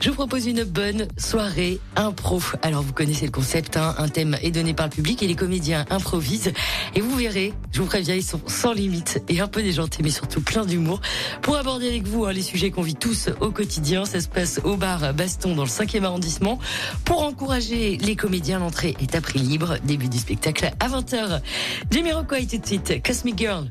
Je vous propose une bonne soirée impro. Alors vous connaissez le concept, hein, un thème est donné par le public et les comédiens improvisent. Et vous verrez, je vous préviens, ils sont sans limite et un peu déjantés, mais surtout plein d'humour. Pour aborder avec vous hein, les sujets qu'on vit tous au quotidien, ça se passe au bar Baston dans le 5e arrondissement. Pour encourager les comédiens, l'entrée est à prix libre. Début du spectacle à 20h. Jamiroquai tout de suite, Cosmic Girl.